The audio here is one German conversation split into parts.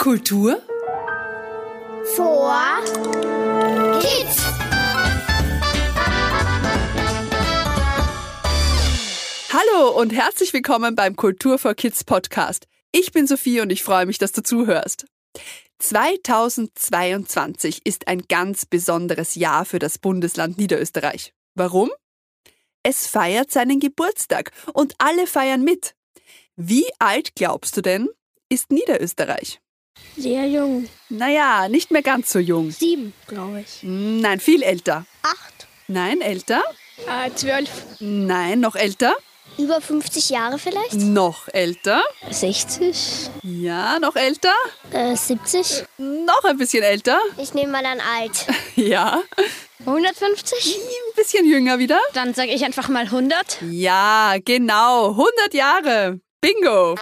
Kultur vor Kids. Hallo und herzlich willkommen beim Kultur for Kids Podcast. Ich bin Sophie und ich freue mich, dass du zuhörst. 2022 ist ein ganz besonderes Jahr für das Bundesland Niederösterreich. Warum? Es feiert seinen Geburtstag und alle feiern mit. Wie alt glaubst du denn, ist Niederösterreich? Sehr jung. Naja, nicht mehr ganz so jung. Sieben, glaube ich. Nein, viel älter. Acht. Nein, älter? Äh, zwölf. Nein, noch älter? Über 50 Jahre vielleicht? Noch älter? 60. Ja, noch älter? Äh, 70. Noch ein bisschen älter? Ich nehme mal dann alt. Ja. 150? Ein bisschen jünger wieder? Dann sage ich einfach mal 100. Ja, genau. 100 Jahre. Bingo.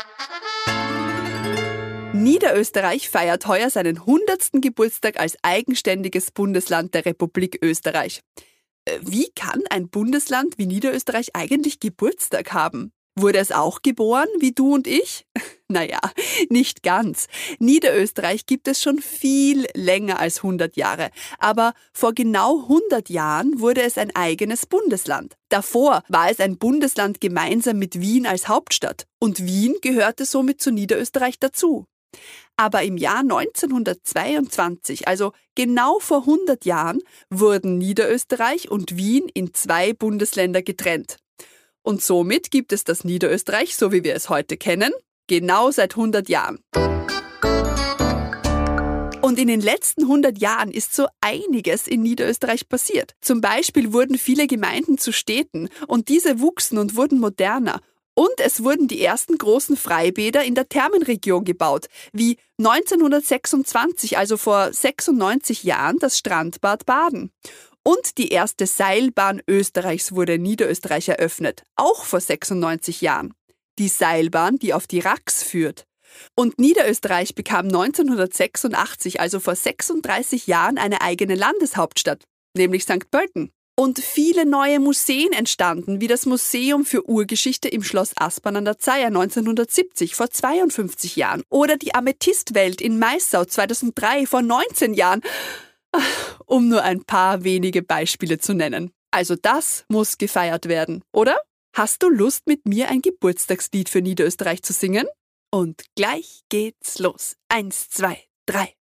Niederösterreich feiert heuer seinen 100. Geburtstag als eigenständiges Bundesland der Republik Österreich. Äh, Wie kann ein Bundesland wie Niederösterreich eigentlich Geburtstag haben? Wurde es auch geboren, wie du und ich? Naja, nicht ganz. Niederösterreich gibt es schon viel länger als 100 Jahre. Aber vor genau 100 Jahren wurde es ein eigenes Bundesland. Davor war es ein Bundesland gemeinsam mit Wien als Hauptstadt. Und Wien gehörte somit zu Niederösterreich dazu. Aber im Jahr 1922, also genau vor 100 Jahren, wurden Niederösterreich und Wien in zwei Bundesländer getrennt. Und somit gibt es das Niederösterreich, so wie wir es heute kennen, genau seit 100 Jahren. Und in den letzten 100 Jahren ist so einiges in Niederösterreich passiert. Zum Beispiel wurden viele Gemeinden zu Städten und diese wuchsen und wurden moderner. Und es wurden die ersten großen Freibäder in der Thermenregion gebaut, wie 1926, also vor 96 Jahren, das Strandbad Baden. Und die erste Seilbahn Österreichs wurde in Niederösterreich eröffnet, auch vor 96 Jahren. Die Seilbahn, die auf die Rax führt. Und Niederösterreich bekam 1986, also vor 36 Jahren, eine eigene Landeshauptstadt, nämlich St. Pölten. Und viele neue Museen entstanden, wie das Museum für Urgeschichte im Schloss Aspern an der Zeier 1970 vor 52 Jahren oder die Amethystwelt in Maissau 2003 vor 19 Jahren, um nur ein paar wenige Beispiele zu nennen. Also das muss gefeiert werden, oder? Hast du Lust, mit mir ein Geburtstagslied für Niederösterreich zu singen? Und gleich geht's los. Eins, zwei, drei.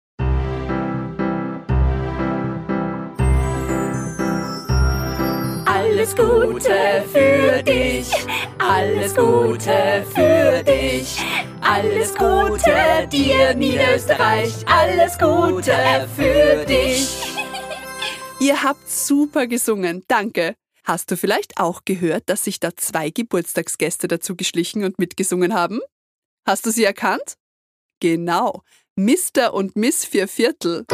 Alles Gute für dich, alles Gute für dich, alles Gute dir Niederösterreich, alles Gute für dich. Ihr habt super gesungen, danke. Hast du vielleicht auch gehört, dass sich da zwei Geburtstagsgäste dazu geschlichen und mitgesungen haben? Hast du sie erkannt? Genau, Mr. und Miss Vierviertel.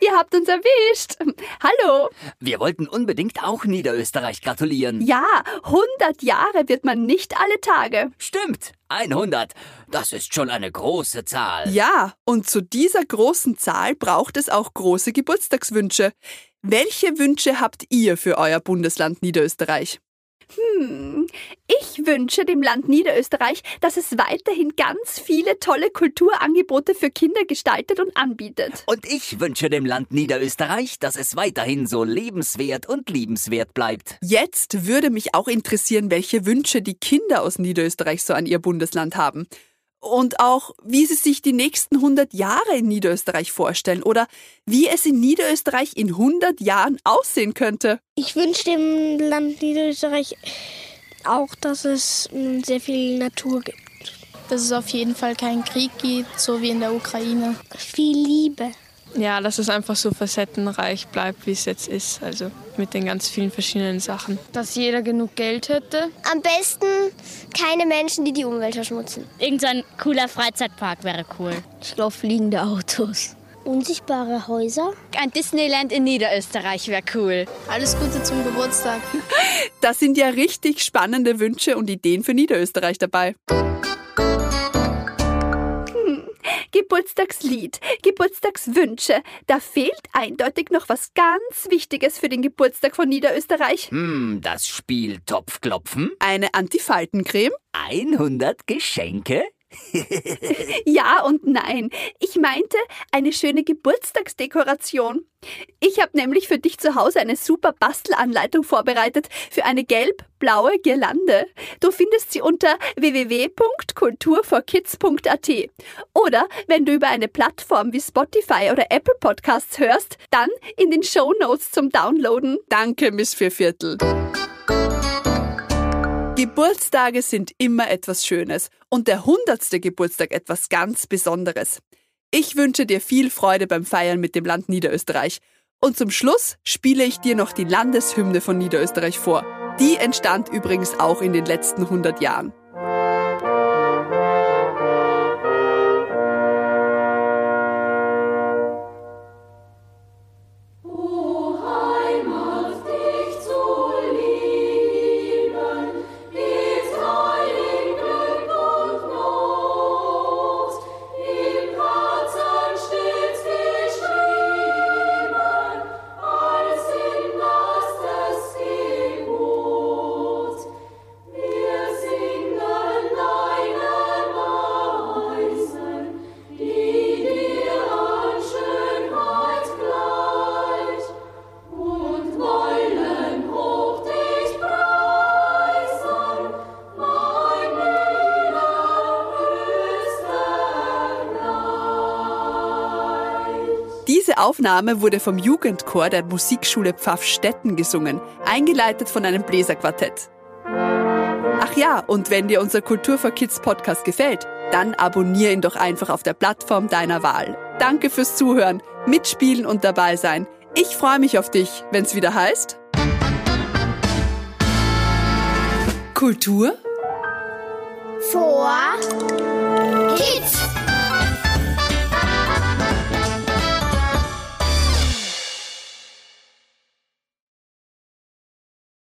Ihr habt uns erwischt. Hallo. Wir wollten unbedingt auch Niederösterreich gratulieren. Ja, 100 Jahre wird man nicht alle Tage. Stimmt, 100. Das ist schon eine große Zahl. Ja, und zu dieser großen Zahl braucht es auch große Geburtstagswünsche. Welche Wünsche habt ihr für euer Bundesland Niederösterreich? Hm, ich wünsche dem Land Niederösterreich, dass es weiterhin ganz viele tolle Kulturangebote für Kinder gestaltet und anbietet. Und ich wünsche dem Land Niederösterreich, dass es weiterhin so lebenswert und liebenswert bleibt. Jetzt würde mich auch interessieren, welche Wünsche die Kinder aus Niederösterreich so an ihr Bundesland haben. Und auch, wie sie sich die nächsten 100 Jahre in Niederösterreich vorstellen oder wie es in Niederösterreich in 100 Jahren aussehen könnte. Ich wünsche dem Land Niederösterreich auch, dass es sehr viel Natur gibt. dass es auf jeden Fall keinen Krieg gibt, so wie in der Ukraine. Viel Liebe. Ja, dass es einfach so facettenreich bleibt, wie es jetzt ist. Also mit den ganz vielen verschiedenen Sachen. Dass jeder genug Geld hätte. Am besten keine Menschen, die die Umwelt verschmutzen. Irgendein cooler Freizeitpark wäre cool. Ich glaube, fliegende Autos. Unsichtbare Häuser. Ein Disneyland in Niederösterreich wäre cool. Alles Gute zum Geburtstag. Da sind ja richtig spannende Wünsche und Ideen für Niederösterreich dabei. Geburtstagslied, Geburtstagswünsche. Da fehlt eindeutig noch was ganz Wichtiges für den Geburtstag von Niederösterreich. Hm, das Spiel Topfklopfen, Eine Antifaltencreme, 100 Geschenke, ja und nein. Ich meinte eine schöne Geburtstagsdekoration. Ich habe nämlich für dich zu Hause eine super Bastelanleitung vorbereitet für eine gelb-blaue Girlande. Du findest sie unter www.kulturforkids.at. Oder wenn du über eine Plattform wie Spotify oder Apple Podcasts hörst, dann in den Show Notes zum Downloaden. Danke, Miss Vierviertel. Geburtstage sind immer etwas Schönes und der hundertste Geburtstag etwas ganz Besonderes. Ich wünsche dir viel Freude beim Feiern mit dem Land Niederösterreich. Und zum Schluss spiele ich dir noch die Landeshymne von Niederösterreich vor. Die entstand übrigens auch in den letzten 100 Jahren. Diese Aufnahme wurde vom Jugendchor der Musikschule Pfaffstetten gesungen, eingeleitet von einem Bläserquartett. Ach ja, und wenn dir unser Kultur for Kids Podcast gefällt, dann abonnier ihn doch einfach auf der Plattform deiner Wahl. Danke fürs Zuhören, mitspielen und dabei sein. Ich freue mich auf dich, wenn's wieder heißt Kultur Vor